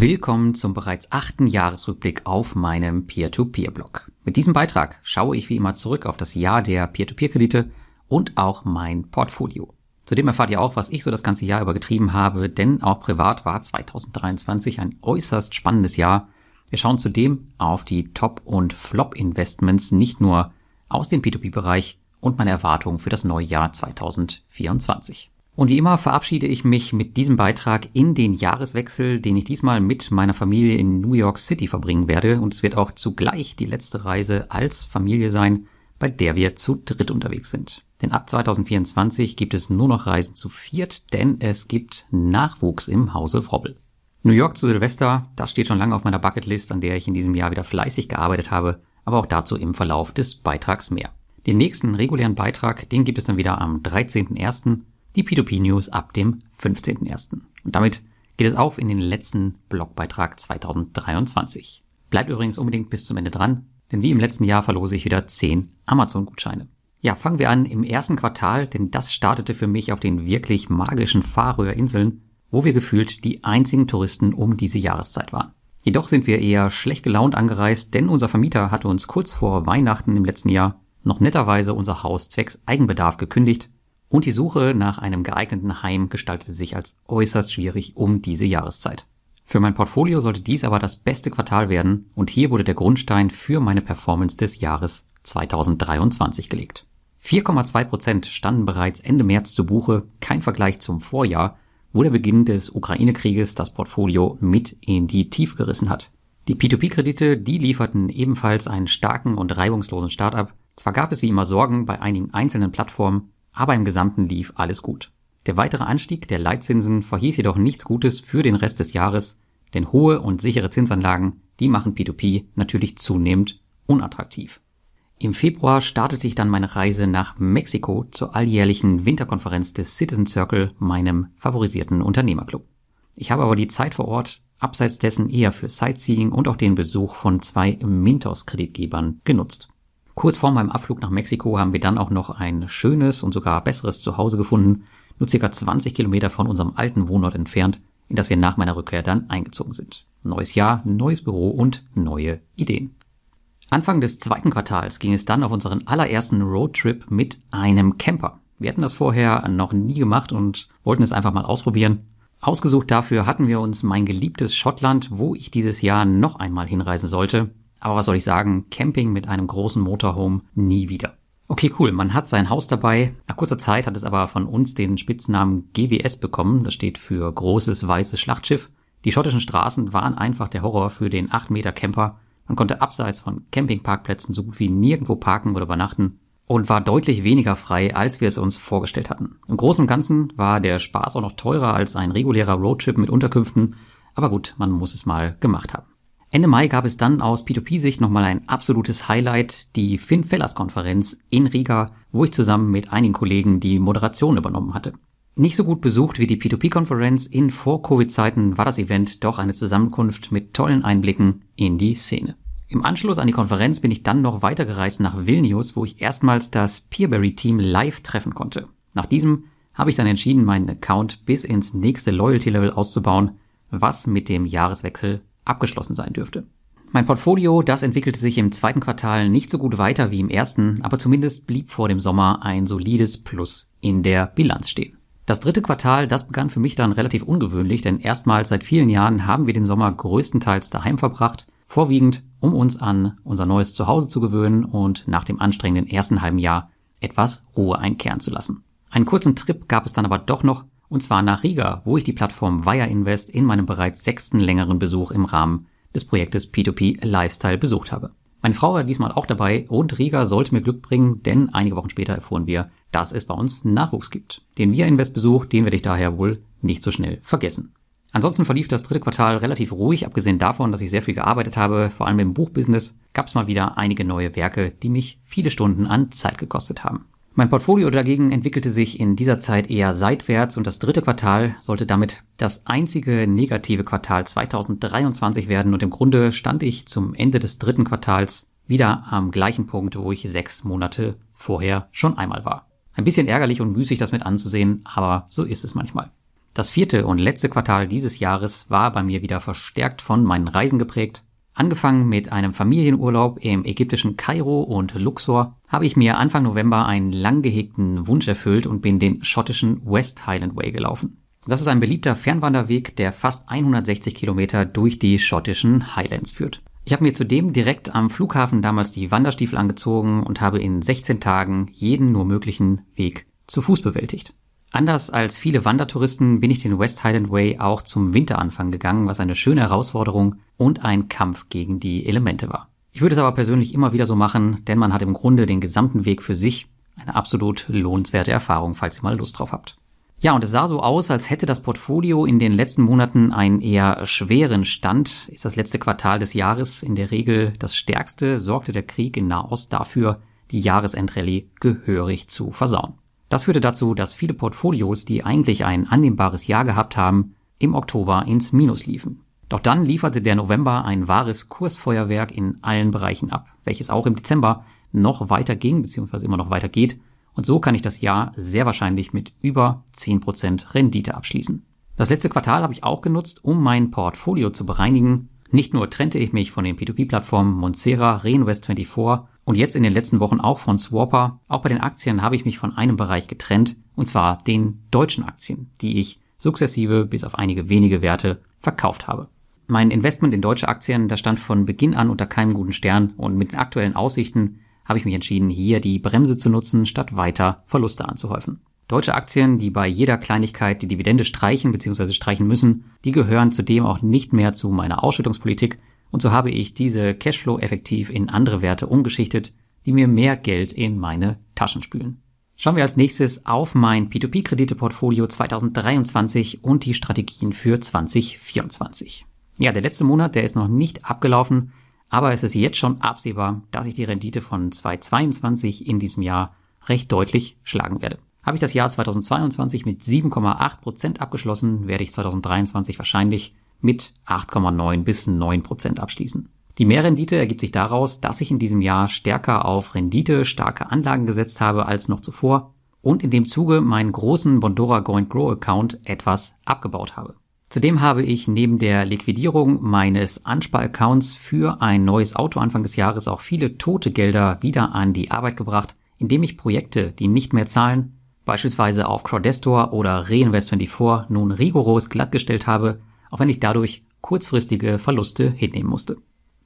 Willkommen zum bereits achten Jahresrückblick auf meinem Peer-to-Peer-Blog. Mit diesem Beitrag schaue ich wie immer zurück auf das Jahr der Peer-to-Peer-Kredite und auch mein Portfolio. Zudem erfahrt ihr auch, was ich so das ganze Jahr über getrieben habe, denn auch privat war 2023 ein äußerst spannendes Jahr. Wir schauen zudem auf die Top- und Flop-Investments nicht nur aus dem P2P-Bereich und meine Erwartungen für das neue Jahr 2024. Und wie immer verabschiede ich mich mit diesem Beitrag in den Jahreswechsel, den ich diesmal mit meiner Familie in New York City verbringen werde. Und es wird auch zugleich die letzte Reise als Familie sein, bei der wir zu dritt unterwegs sind. Denn ab 2024 gibt es nur noch Reisen zu viert, denn es gibt Nachwuchs im Hause Frobbel. New York zu Silvester, das steht schon lange auf meiner Bucketlist, an der ich in diesem Jahr wieder fleißig gearbeitet habe, aber auch dazu im Verlauf des Beitrags mehr. Den nächsten regulären Beitrag, den gibt es dann wieder am 13.01., die P2P News ab dem 15.01. Und damit geht es auf in den letzten Blogbeitrag 2023. Bleibt übrigens unbedingt bis zum Ende dran, denn wie im letzten Jahr verlose ich wieder 10 Amazon-Gutscheine. Ja, fangen wir an im ersten Quartal, denn das startete für mich auf den wirklich magischen Färöerinseln, wo wir gefühlt die einzigen Touristen um diese Jahreszeit waren. Jedoch sind wir eher schlecht gelaunt angereist, denn unser Vermieter hatte uns kurz vor Weihnachten im letzten Jahr noch netterweise unser Haus zwecks Eigenbedarf gekündigt und die Suche nach einem geeigneten Heim gestaltete sich als äußerst schwierig um diese Jahreszeit. Für mein Portfolio sollte dies aber das beste Quartal werden und hier wurde der Grundstein für meine Performance des Jahres 2023 gelegt. 4,2 Prozent standen bereits Ende März zu Buche, kein Vergleich zum Vorjahr, wo der Beginn des Ukraine-Krieges das Portfolio mit in die Tiefe gerissen hat. Die P2P-Kredite, die lieferten ebenfalls einen starken und reibungslosen Start-up. Zwar gab es wie immer Sorgen bei einigen einzelnen Plattformen, aber im Gesamten lief alles gut. Der weitere Anstieg der Leitzinsen verhieß jedoch nichts Gutes für den Rest des Jahres, denn hohe und sichere Zinsanlagen, die machen P2P natürlich zunehmend unattraktiv. Im Februar startete ich dann meine Reise nach Mexiko zur alljährlichen Winterkonferenz des Citizen Circle, meinem favorisierten Unternehmerclub. Ich habe aber die Zeit vor Ort abseits dessen eher für Sightseeing und auch den Besuch von zwei Mintos-Kreditgebern genutzt. Kurz vor meinem Abflug nach Mexiko haben wir dann auch noch ein schönes und sogar besseres Zuhause gefunden, nur circa 20 Kilometer von unserem alten Wohnort entfernt, in das wir nach meiner Rückkehr dann eingezogen sind. Neues Jahr, neues Büro und neue Ideen. Anfang des zweiten Quartals ging es dann auf unseren allerersten Roadtrip mit einem Camper. Wir hatten das vorher noch nie gemacht und wollten es einfach mal ausprobieren. Ausgesucht dafür hatten wir uns mein geliebtes Schottland, wo ich dieses Jahr noch einmal hinreisen sollte. Aber was soll ich sagen, Camping mit einem großen Motorhome nie wieder. Okay, cool, man hat sein Haus dabei. Nach kurzer Zeit hat es aber von uns den Spitznamen GWS bekommen. Das steht für großes weißes Schlachtschiff. Die schottischen Straßen waren einfach der Horror für den 8 Meter Camper man konnte abseits von Campingparkplätzen so gut wie nirgendwo parken oder übernachten und war deutlich weniger frei, als wir es uns vorgestellt hatten. Im Großen und Ganzen war der Spaß auch noch teurer als ein regulärer Roadtrip mit Unterkünften, aber gut, man muss es mal gemacht haben. Ende Mai gab es dann aus P2P-Sicht nochmal ein absolutes Highlight, die Finn Fellers Konferenz in Riga, wo ich zusammen mit einigen Kollegen die Moderation übernommen hatte. Nicht so gut besucht wie die P2P-Konferenz in Vor-Covid-Zeiten war das Event doch eine Zusammenkunft mit tollen Einblicken in die Szene. Im Anschluss an die Konferenz bin ich dann noch weitergereist nach Vilnius, wo ich erstmals das Peerberry-Team live treffen konnte. Nach diesem habe ich dann entschieden, meinen Account bis ins nächste Loyalty-Level auszubauen, was mit dem Jahreswechsel abgeschlossen sein dürfte. Mein Portfolio, das entwickelte sich im zweiten Quartal nicht so gut weiter wie im ersten, aber zumindest blieb vor dem Sommer ein solides Plus in der Bilanz stehen. Das dritte Quartal, das begann für mich dann relativ ungewöhnlich, denn erstmals seit vielen Jahren haben wir den Sommer größtenteils daheim verbracht Vorwiegend, um uns an unser neues Zuhause zu gewöhnen und nach dem anstrengenden ersten halben Jahr etwas Ruhe einkehren zu lassen. Einen kurzen Trip gab es dann aber doch noch, und zwar nach Riga, wo ich die Plattform Via Invest in meinem bereits sechsten längeren Besuch im Rahmen des Projektes P2P Lifestyle besucht habe. Meine Frau war diesmal auch dabei und Riga sollte mir Glück bringen, denn einige Wochen später erfuhren wir, dass es bei uns Nachwuchs gibt. Den Via Invest Besuch, den werde ich daher wohl nicht so schnell vergessen. Ansonsten verlief das dritte Quartal relativ ruhig, abgesehen davon, dass ich sehr viel gearbeitet habe, vor allem im Buchbusiness, gab es mal wieder einige neue Werke, die mich viele Stunden an Zeit gekostet haben. Mein Portfolio dagegen entwickelte sich in dieser Zeit eher seitwärts und das dritte Quartal sollte damit das einzige negative Quartal 2023 werden und im Grunde stand ich zum Ende des dritten Quartals wieder am gleichen Punkt, wo ich sechs Monate vorher schon einmal war. Ein bisschen ärgerlich und müßig das mit anzusehen, aber so ist es manchmal. Das vierte und letzte Quartal dieses Jahres war bei mir wieder verstärkt von meinen Reisen geprägt. Angefangen mit einem Familienurlaub im ägyptischen Kairo und Luxor habe ich mir Anfang November einen lang gehegten Wunsch erfüllt und bin den schottischen West Highland Way gelaufen. Das ist ein beliebter Fernwanderweg, der fast 160 Kilometer durch die schottischen Highlands führt. Ich habe mir zudem direkt am Flughafen damals die Wanderstiefel angezogen und habe in 16 Tagen jeden nur möglichen Weg zu Fuß bewältigt. Anders als viele Wandertouristen bin ich den West Highland Way auch zum Winteranfang gegangen, was eine schöne Herausforderung und ein Kampf gegen die Elemente war. Ich würde es aber persönlich immer wieder so machen, denn man hat im Grunde den gesamten Weg für sich. Eine absolut lohnenswerte Erfahrung, falls ihr mal Lust drauf habt. Ja, und es sah so aus, als hätte das Portfolio in den letzten Monaten einen eher schweren Stand. Ist das letzte Quartal des Jahres in der Regel das stärkste, sorgte der Krieg in Nahost dafür, die Jahresendrallye gehörig zu versauen. Das führte dazu, dass viele Portfolios, die eigentlich ein annehmbares Jahr gehabt haben, im Oktober ins Minus liefen. Doch dann lieferte der November ein wahres Kursfeuerwerk in allen Bereichen ab, welches auch im Dezember noch weiter ging bzw. immer noch weiter geht und so kann ich das Jahr sehr wahrscheinlich mit über 10% Rendite abschließen. Das letzte Quartal habe ich auch genutzt, um mein Portfolio zu bereinigen. Nicht nur trennte ich mich von den P2P-Plattformen Monsera, Reinvest24 und jetzt in den letzten Wochen auch von Swapper, auch bei den Aktien habe ich mich von einem Bereich getrennt, und zwar den deutschen Aktien, die ich sukzessive bis auf einige wenige Werte verkauft habe. Mein Investment in deutsche Aktien, das stand von Beginn an unter keinem guten Stern und mit den aktuellen Aussichten habe ich mich entschieden, hier die Bremse zu nutzen, statt weiter Verluste anzuhäufen. Deutsche Aktien, die bei jeder Kleinigkeit die Dividende streichen bzw. streichen müssen, die gehören zudem auch nicht mehr zu meiner Ausschüttungspolitik und so habe ich diese Cashflow effektiv in andere Werte umgeschichtet, die mir mehr Geld in meine Taschen spülen. Schauen wir als nächstes auf mein P2P-Krediteportfolio 2023 und die Strategien für 2024. Ja, der letzte Monat, der ist noch nicht abgelaufen. Aber es ist jetzt schon absehbar, dass ich die Rendite von 2022 in diesem Jahr recht deutlich schlagen werde. Habe ich das Jahr 2022 mit 7,8 Prozent abgeschlossen, werde ich 2023 wahrscheinlich mit 8,9 bis 9 Prozent abschließen. Die Mehrrendite ergibt sich daraus, dass ich in diesem Jahr stärker auf Rendite starke Anlagen gesetzt habe als noch zuvor und in dem Zuge meinen großen Bondora Go and Grow Account etwas abgebaut habe. Zudem habe ich neben der Liquidierung meines Ansparaccounts für ein neues Auto Anfang des Jahres auch viele tote Gelder wieder an die Arbeit gebracht, indem ich Projekte, die nicht mehr zahlen, beispielsweise auf Crowdestor oder Reinvest24 nun rigoros glattgestellt habe, auch wenn ich dadurch kurzfristige Verluste hinnehmen musste.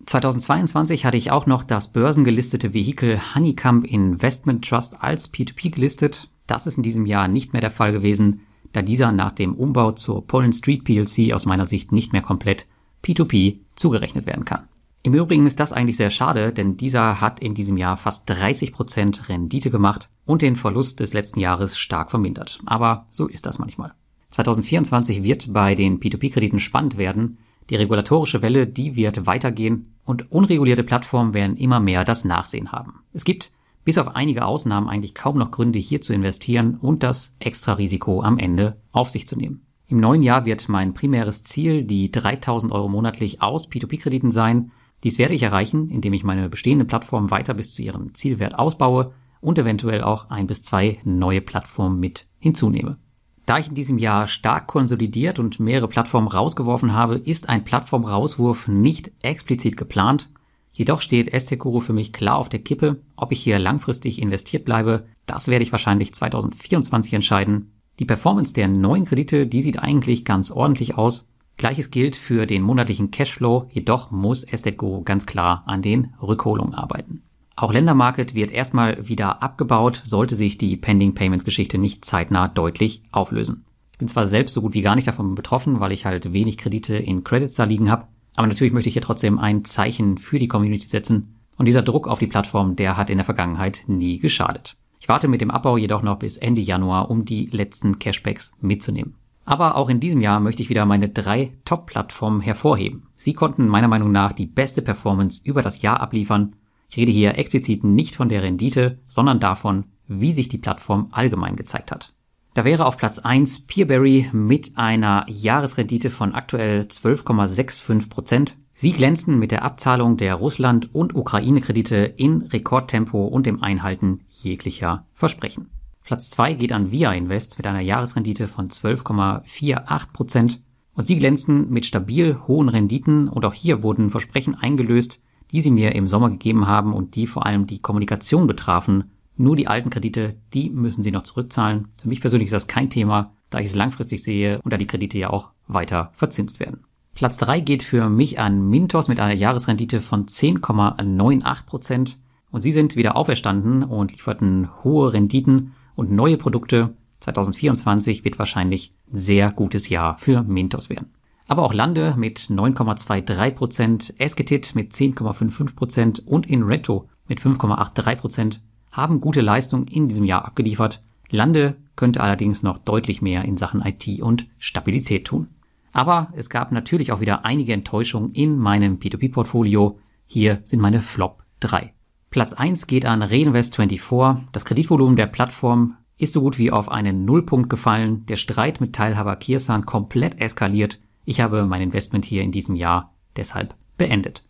2022 hatte ich auch noch das börsengelistete Vehikel Honeycomb Investment Trust als P2P gelistet. Das ist in diesem Jahr nicht mehr der Fall gewesen da dieser nach dem Umbau zur Poland Street PLC aus meiner Sicht nicht mehr komplett P2P zugerechnet werden kann. Im Übrigen ist das eigentlich sehr schade, denn dieser hat in diesem Jahr fast 30% Rendite gemacht und den Verlust des letzten Jahres stark vermindert. Aber so ist das manchmal. 2024 wird bei den P2P-Krediten spannend werden. Die regulatorische Welle, die wird weitergehen und unregulierte Plattformen werden immer mehr das Nachsehen haben. Es gibt bis auf einige Ausnahmen eigentlich kaum noch Gründe hier zu investieren und das extra Risiko am Ende auf sich zu nehmen. Im neuen Jahr wird mein primäres Ziel die 3000 Euro monatlich aus P2P-Krediten sein. Dies werde ich erreichen, indem ich meine bestehende Plattform weiter bis zu ihrem Zielwert ausbaue und eventuell auch ein bis zwei neue Plattformen mit hinzunehme. Da ich in diesem Jahr stark konsolidiert und mehrere Plattformen rausgeworfen habe, ist ein Plattformrauswurf nicht explizit geplant, Jedoch steht Estekuro für mich klar auf der Kippe. Ob ich hier langfristig investiert bleibe, das werde ich wahrscheinlich 2024 entscheiden. Die Performance der neuen Kredite, die sieht eigentlich ganz ordentlich aus. Gleiches gilt für den monatlichen Cashflow, jedoch muss Estate ganz klar an den Rückholungen arbeiten. Auch Ländermarket wird erstmal wieder abgebaut, sollte sich die Pending Payments Geschichte nicht zeitnah deutlich auflösen. Ich bin zwar selbst so gut wie gar nicht davon betroffen, weil ich halt wenig Kredite in Credits da liegen habe, aber natürlich möchte ich hier trotzdem ein Zeichen für die Community setzen. Und dieser Druck auf die Plattform, der hat in der Vergangenheit nie geschadet. Ich warte mit dem Abbau jedoch noch bis Ende Januar, um die letzten Cashbacks mitzunehmen. Aber auch in diesem Jahr möchte ich wieder meine drei Top-Plattformen hervorheben. Sie konnten meiner Meinung nach die beste Performance über das Jahr abliefern. Ich rede hier explizit nicht von der Rendite, sondern davon, wie sich die Plattform allgemein gezeigt hat. Da wäre auf Platz 1 Peerberry mit einer Jahresrendite von aktuell 12,65 Prozent. Sie glänzen mit der Abzahlung der Russland- und Ukraine-Kredite in Rekordtempo und dem Einhalten jeglicher Versprechen. Platz 2 geht an Via Invest mit einer Jahresrendite von 12,48%. Und sie glänzen mit stabil hohen Renditen und auch hier wurden Versprechen eingelöst, die sie mir im Sommer gegeben haben und die vor allem die Kommunikation betrafen. Nur die alten Kredite, die müssen sie noch zurückzahlen. Für mich persönlich ist das kein Thema, da ich es langfristig sehe und da die Kredite ja auch weiter verzinst werden. Platz 3 geht für mich an Mintos mit einer Jahresrendite von 10,98% und sie sind wieder auferstanden und lieferten hohe Renditen und neue Produkte. 2024 wird wahrscheinlich sehr gutes Jahr für Mintos werden. Aber auch Lande mit 9,23%, Esketit mit 10,55% und Inretto mit 5,83% haben gute Leistung in diesem Jahr abgeliefert. Lande könnte allerdings noch deutlich mehr in Sachen IT und Stabilität tun. Aber es gab natürlich auch wieder einige Enttäuschungen in meinem P2P-Portfolio. Hier sind meine Flop 3. Platz 1 geht an Reinvest24. Das Kreditvolumen der Plattform ist so gut wie auf einen Nullpunkt gefallen. Der Streit mit Teilhaber Kirsan komplett eskaliert. Ich habe mein Investment hier in diesem Jahr deshalb beendet.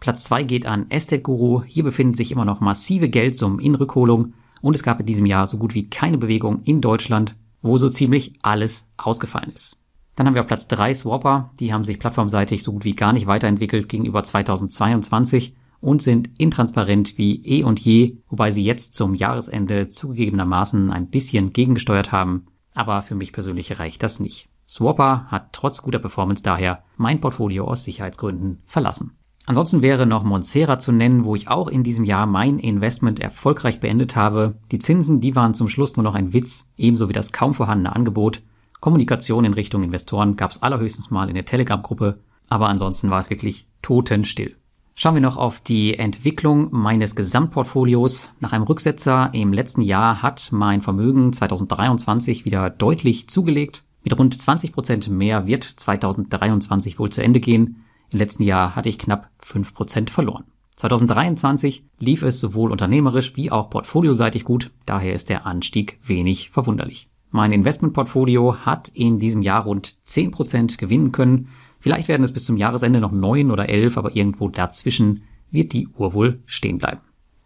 Platz 2 geht an Estate Guru. Hier befinden sich immer noch massive Geldsummen in Rückholung und es gab in diesem Jahr so gut wie keine Bewegung in Deutschland, wo so ziemlich alles ausgefallen ist. Dann haben wir auf Platz 3 Swapper. Die haben sich plattformseitig so gut wie gar nicht weiterentwickelt gegenüber 2022 und sind intransparent wie eh und je, wobei sie jetzt zum Jahresende zugegebenermaßen ein bisschen gegengesteuert haben, aber für mich persönlich reicht das nicht. Swapper hat trotz guter Performance daher mein Portfolio aus Sicherheitsgründen verlassen. Ansonsten wäre noch Monsera zu nennen, wo ich auch in diesem Jahr mein Investment erfolgreich beendet habe. Die Zinsen, die waren zum Schluss nur noch ein Witz, ebenso wie das kaum vorhandene Angebot. Kommunikation in Richtung Investoren gab es allerhöchstens mal in der Telegram-Gruppe, aber ansonsten war es wirklich totenstill. Schauen wir noch auf die Entwicklung meines Gesamtportfolios. Nach einem Rücksetzer im letzten Jahr hat mein Vermögen 2023 wieder deutlich zugelegt. Mit rund 20 Prozent mehr wird 2023 wohl zu Ende gehen. Im letzten Jahr hatte ich knapp 5% verloren. 2023 lief es sowohl unternehmerisch wie auch portfolioseitig gut, daher ist der Anstieg wenig verwunderlich. Mein Investmentportfolio hat in diesem Jahr rund 10% gewinnen können. Vielleicht werden es bis zum Jahresende noch neun oder elf, aber irgendwo dazwischen wird die Uhr wohl stehen bleiben.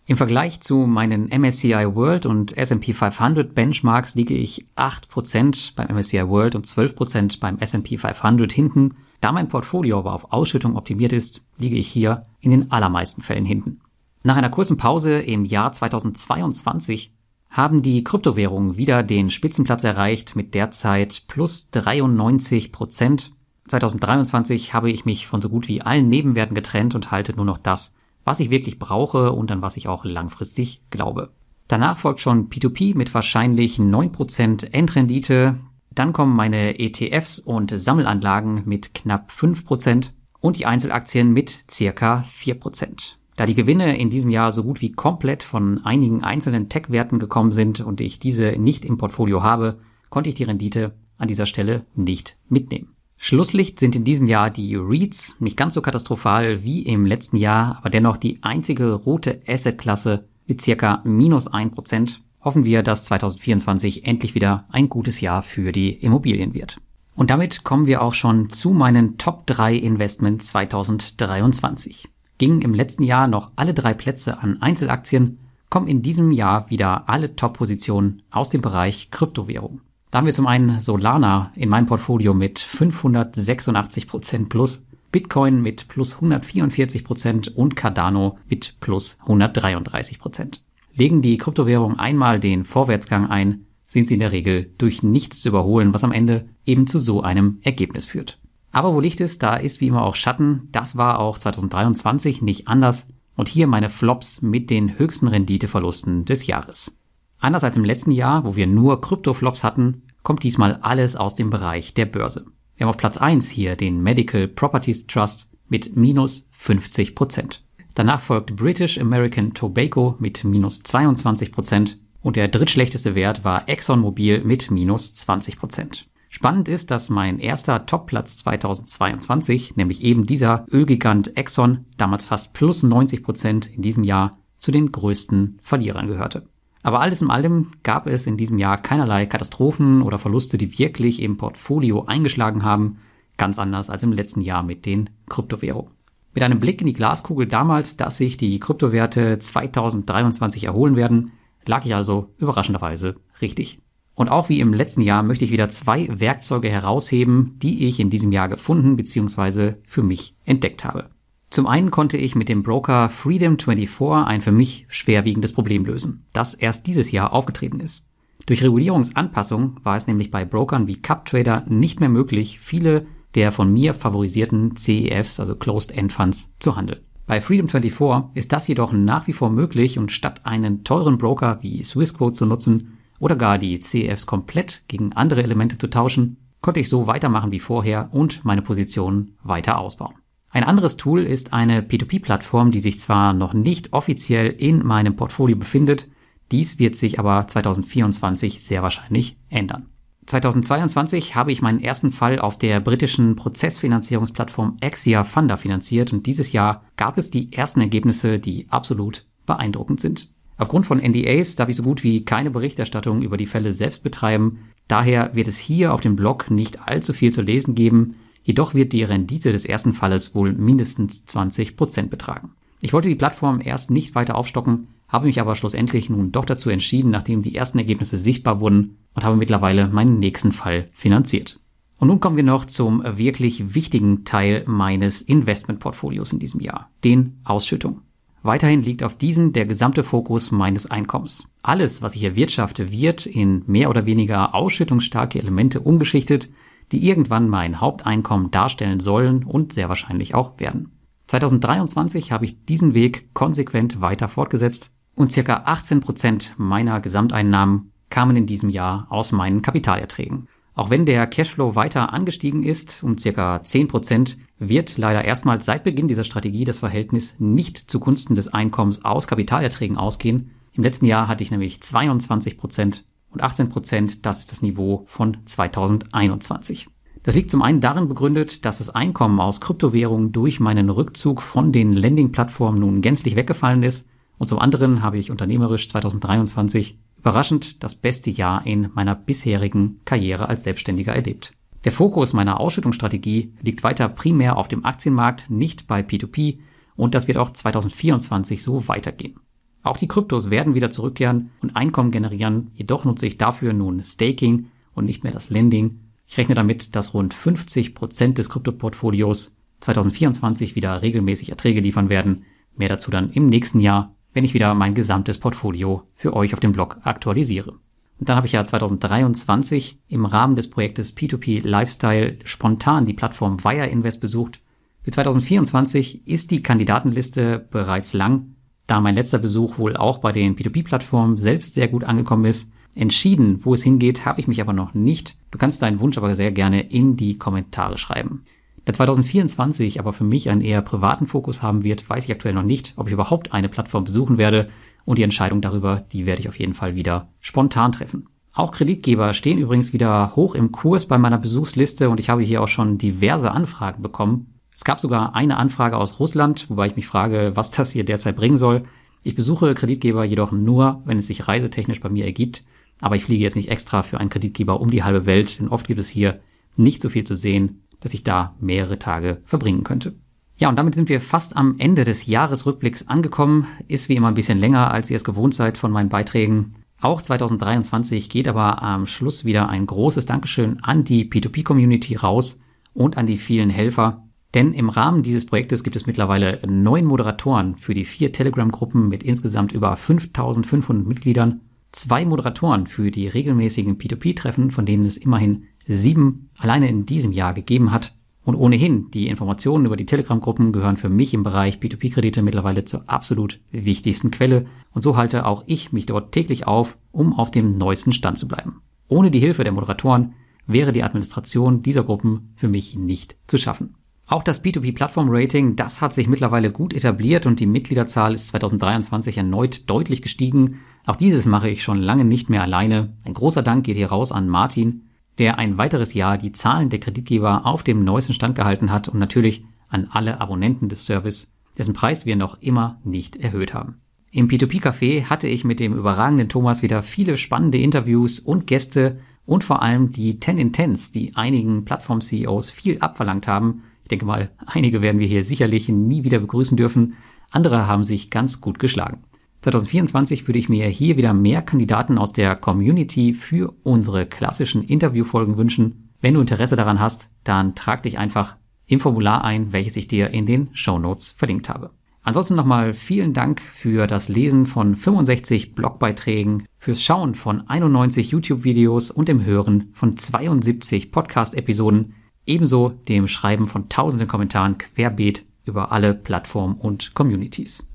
Im Vergleich zu meinen MSCI World und S&P 500 Benchmarks liege ich 8% beim MSCI World und 12% beim S&P 500 hinten. Da mein Portfolio aber auf Ausschüttung optimiert ist, liege ich hier in den allermeisten Fällen hinten. Nach einer kurzen Pause im Jahr 2022 haben die Kryptowährungen wieder den Spitzenplatz erreicht mit derzeit plus 93 Prozent 2023 habe ich mich von so gut wie allen Nebenwerten getrennt und halte nur noch das, was ich wirklich brauche und an was ich auch langfristig glaube. Danach folgt schon P2P mit wahrscheinlich 9% Endrendite. Dann kommen meine ETFs und Sammelanlagen mit knapp 5% und die Einzelaktien mit circa 4%. Da die Gewinne in diesem Jahr so gut wie komplett von einigen einzelnen Tech-Werten gekommen sind und ich diese nicht im Portfolio habe, konnte ich die Rendite an dieser Stelle nicht mitnehmen. Schlusslicht sind in diesem Jahr die REITs, nicht ganz so katastrophal wie im letzten Jahr, aber dennoch die einzige rote Assetklasse mit circa minus ein Prozent. Hoffen wir, dass 2024 endlich wieder ein gutes Jahr für die Immobilien wird. Und damit kommen wir auch schon zu meinen Top 3 Investments 2023. Gingen im letzten Jahr noch alle drei Plätze an Einzelaktien, kommen in diesem Jahr wieder alle Top-Positionen aus dem Bereich Kryptowährung. Da haben wir zum einen Solana in meinem Portfolio mit 586% plus, Bitcoin mit plus 144% und Cardano mit plus 133%. Legen die Kryptowährungen einmal den Vorwärtsgang ein, sind sie in der Regel durch nichts zu überholen, was am Ende eben zu so einem Ergebnis führt. Aber wo Licht ist, da ist wie immer auch Schatten. Das war auch 2023 nicht anders. Und hier meine Flops mit den höchsten Renditeverlusten des Jahres. Anders als im letzten Jahr, wo wir nur Kryptoflops hatten, kommt diesmal alles aus dem Bereich der Börse. Wir haben auf Platz 1 hier den Medical Properties Trust mit minus 50 Prozent. Danach folgt British American Tobacco mit minus 22 Prozent und der drittschlechteste Wert war ExxonMobil mit minus 20 Prozent. Spannend ist, dass mein erster Topplatz 2022, nämlich eben dieser Ölgigant Exxon, damals fast plus 90 Prozent in diesem Jahr zu den größten Verlierern gehörte. Aber alles in allem gab es in diesem Jahr keinerlei Katastrophen oder Verluste, die wirklich im Portfolio eingeschlagen haben, ganz anders als im letzten Jahr mit den Kryptowährungen. Mit einem Blick in die Glaskugel damals, dass sich die Kryptowerte 2023 erholen werden, lag ich also überraschenderweise richtig. Und auch wie im letzten Jahr möchte ich wieder zwei Werkzeuge herausheben, die ich in diesem Jahr gefunden bzw. für mich entdeckt habe. Zum einen konnte ich mit dem Broker Freedom24 ein für mich schwerwiegendes Problem lösen, das erst dieses Jahr aufgetreten ist. Durch Regulierungsanpassung war es nämlich bei Brokern wie CupTrader nicht mehr möglich, viele der von mir favorisierten CEFs, also Closed End Funds, zu handeln. Bei Freedom24 ist das jedoch nach wie vor möglich und statt einen teuren Broker wie Swissquote zu nutzen, oder gar die CEFs komplett gegen andere Elemente zu tauschen, konnte ich so weitermachen wie vorher und meine Position weiter ausbauen. Ein anderes Tool ist eine P2P-Plattform, die sich zwar noch nicht offiziell in meinem Portfolio befindet, dies wird sich aber 2024 sehr wahrscheinlich ändern. 2022 habe ich meinen ersten Fall auf der britischen Prozessfinanzierungsplattform Axia Funder finanziert und dieses Jahr gab es die ersten Ergebnisse, die absolut beeindruckend sind. Aufgrund von NDAs darf ich so gut wie keine Berichterstattung über die Fälle selbst betreiben. Daher wird es hier auf dem Blog nicht allzu viel zu lesen geben. Jedoch wird die Rendite des ersten Falles wohl mindestens 20 Prozent betragen. Ich wollte die Plattform erst nicht weiter aufstocken, habe mich aber schlussendlich nun doch dazu entschieden, nachdem die ersten Ergebnisse sichtbar wurden und habe mittlerweile meinen nächsten Fall finanziert. Und nun kommen wir noch zum wirklich wichtigen Teil meines Investmentportfolios in diesem Jahr, den Ausschüttungen. Weiterhin liegt auf diesen der gesamte Fokus meines Einkommens. Alles, was ich erwirtschafte, wird in mehr oder weniger ausschüttungsstarke Elemente umgeschichtet, die irgendwann mein Haupteinkommen darstellen sollen und sehr wahrscheinlich auch werden. 2023 habe ich diesen Weg konsequent weiter fortgesetzt und circa 18 Prozent meiner Gesamteinnahmen kamen in diesem Jahr aus meinen Kapitalerträgen. Auch wenn der Cashflow weiter angestiegen ist, um circa 10 Prozent, wird leider erstmals seit Beginn dieser Strategie das Verhältnis nicht zugunsten des Einkommens aus Kapitalerträgen ausgehen. Im letzten Jahr hatte ich nämlich 22 Prozent und 18 Prozent, das ist das Niveau von 2021. Das liegt zum einen darin begründet, dass das Einkommen aus Kryptowährungen durch meinen Rückzug von den Lending-Plattformen nun gänzlich weggefallen ist und zum anderen habe ich unternehmerisch 2023 überraschend das beste Jahr in meiner bisherigen Karriere als Selbstständiger erlebt. Der Fokus meiner Ausschüttungsstrategie liegt weiter primär auf dem Aktienmarkt, nicht bei P2P und das wird auch 2024 so weitergehen. Auch die Kryptos werden wieder zurückkehren und Einkommen generieren, jedoch nutze ich dafür nun Staking und nicht mehr das Lending. Ich rechne damit, dass rund 50 Prozent des Kryptoportfolios 2024 wieder regelmäßig Erträge liefern werden. Mehr dazu dann im nächsten Jahr wenn ich wieder mein gesamtes Portfolio für euch auf dem Blog aktualisiere. Und dann habe ich ja 2023 im Rahmen des Projektes P2P Lifestyle spontan die Plattform Wire Invest besucht. Für 2024 ist die Kandidatenliste bereits lang, da mein letzter Besuch wohl auch bei den P2P-Plattformen selbst sehr gut angekommen ist. Entschieden, wo es hingeht, habe ich mich aber noch nicht. Du kannst deinen Wunsch aber sehr gerne in die Kommentare schreiben. Da 2024 aber für mich einen eher privaten Fokus haben wird, weiß ich aktuell noch nicht, ob ich überhaupt eine Plattform besuchen werde und die Entscheidung darüber, die werde ich auf jeden Fall wieder spontan treffen. Auch Kreditgeber stehen übrigens wieder hoch im Kurs bei meiner Besuchsliste und ich habe hier auch schon diverse Anfragen bekommen. Es gab sogar eine Anfrage aus Russland, wobei ich mich frage, was das hier derzeit bringen soll. Ich besuche Kreditgeber jedoch nur, wenn es sich reisetechnisch bei mir ergibt. Aber ich fliege jetzt nicht extra für einen Kreditgeber um die halbe Welt, denn oft gibt es hier nicht so viel zu sehen dass ich da mehrere Tage verbringen könnte. Ja, und damit sind wir fast am Ende des Jahresrückblicks angekommen. Ist wie immer ein bisschen länger, als ihr es gewohnt seid von meinen Beiträgen. Auch 2023 geht aber am Schluss wieder ein großes Dankeschön an die P2P-Community raus und an die vielen Helfer. Denn im Rahmen dieses Projektes gibt es mittlerweile neun Moderatoren für die vier Telegram-Gruppen mit insgesamt über 5500 Mitgliedern, zwei Moderatoren für die regelmäßigen P2P-Treffen, von denen es immerhin sieben alleine in diesem Jahr gegeben hat. Und ohnehin, die Informationen über die Telegram-Gruppen gehören für mich im Bereich P2P-Kredite mittlerweile zur absolut wichtigsten Quelle. Und so halte auch ich mich dort täglich auf, um auf dem neuesten Stand zu bleiben. Ohne die Hilfe der Moderatoren wäre die Administration dieser Gruppen für mich nicht zu schaffen. Auch das P2P-Plattform-Rating, das hat sich mittlerweile gut etabliert und die Mitgliederzahl ist 2023 erneut deutlich gestiegen. Auch dieses mache ich schon lange nicht mehr alleine. Ein großer Dank geht hier raus an Martin, der ein weiteres Jahr die Zahlen der Kreditgeber auf dem neuesten Stand gehalten hat und natürlich an alle Abonnenten des Service, dessen Preis wir noch immer nicht erhöht haben. Im P2P-Café hatte ich mit dem überragenden Thomas wieder viele spannende Interviews und Gäste und vor allem die 10 in 10s, die einigen Plattform-CEOs viel abverlangt haben. Ich denke mal, einige werden wir hier sicherlich nie wieder begrüßen dürfen. Andere haben sich ganz gut geschlagen. 2024 würde ich mir hier wieder mehr Kandidaten aus der Community für unsere klassischen Interviewfolgen wünschen. Wenn du Interesse daran hast, dann trag dich einfach im Formular ein, welches ich dir in den Show Notes verlinkt habe. Ansonsten nochmal vielen Dank für das Lesen von 65 Blogbeiträgen, fürs Schauen von 91 YouTube-Videos und dem Hören von 72 Podcast-Episoden, ebenso dem Schreiben von tausenden Kommentaren querbeet über alle Plattformen und Communities.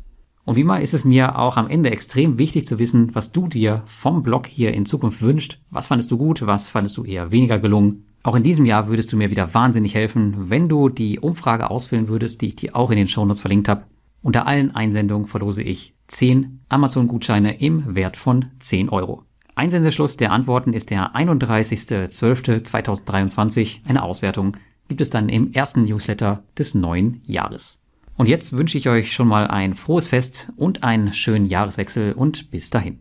Und wie mal ist es mir auch am Ende extrem wichtig zu wissen, was du dir vom Blog hier in Zukunft wünscht. Was fandest du gut, was fandest du eher weniger gelungen? Auch in diesem Jahr würdest du mir wieder wahnsinnig helfen, wenn du die Umfrage ausfüllen würdest, die ich dir auch in den Shownotes verlinkt habe. Unter allen Einsendungen verlose ich 10 Amazon-Gutscheine im Wert von 10 Euro. Einsendeschluss der Antworten ist der 31.12.2023. Eine Auswertung gibt es dann im ersten Newsletter des neuen Jahres. Und jetzt wünsche ich euch schon mal ein frohes Fest und einen schönen Jahreswechsel und bis dahin.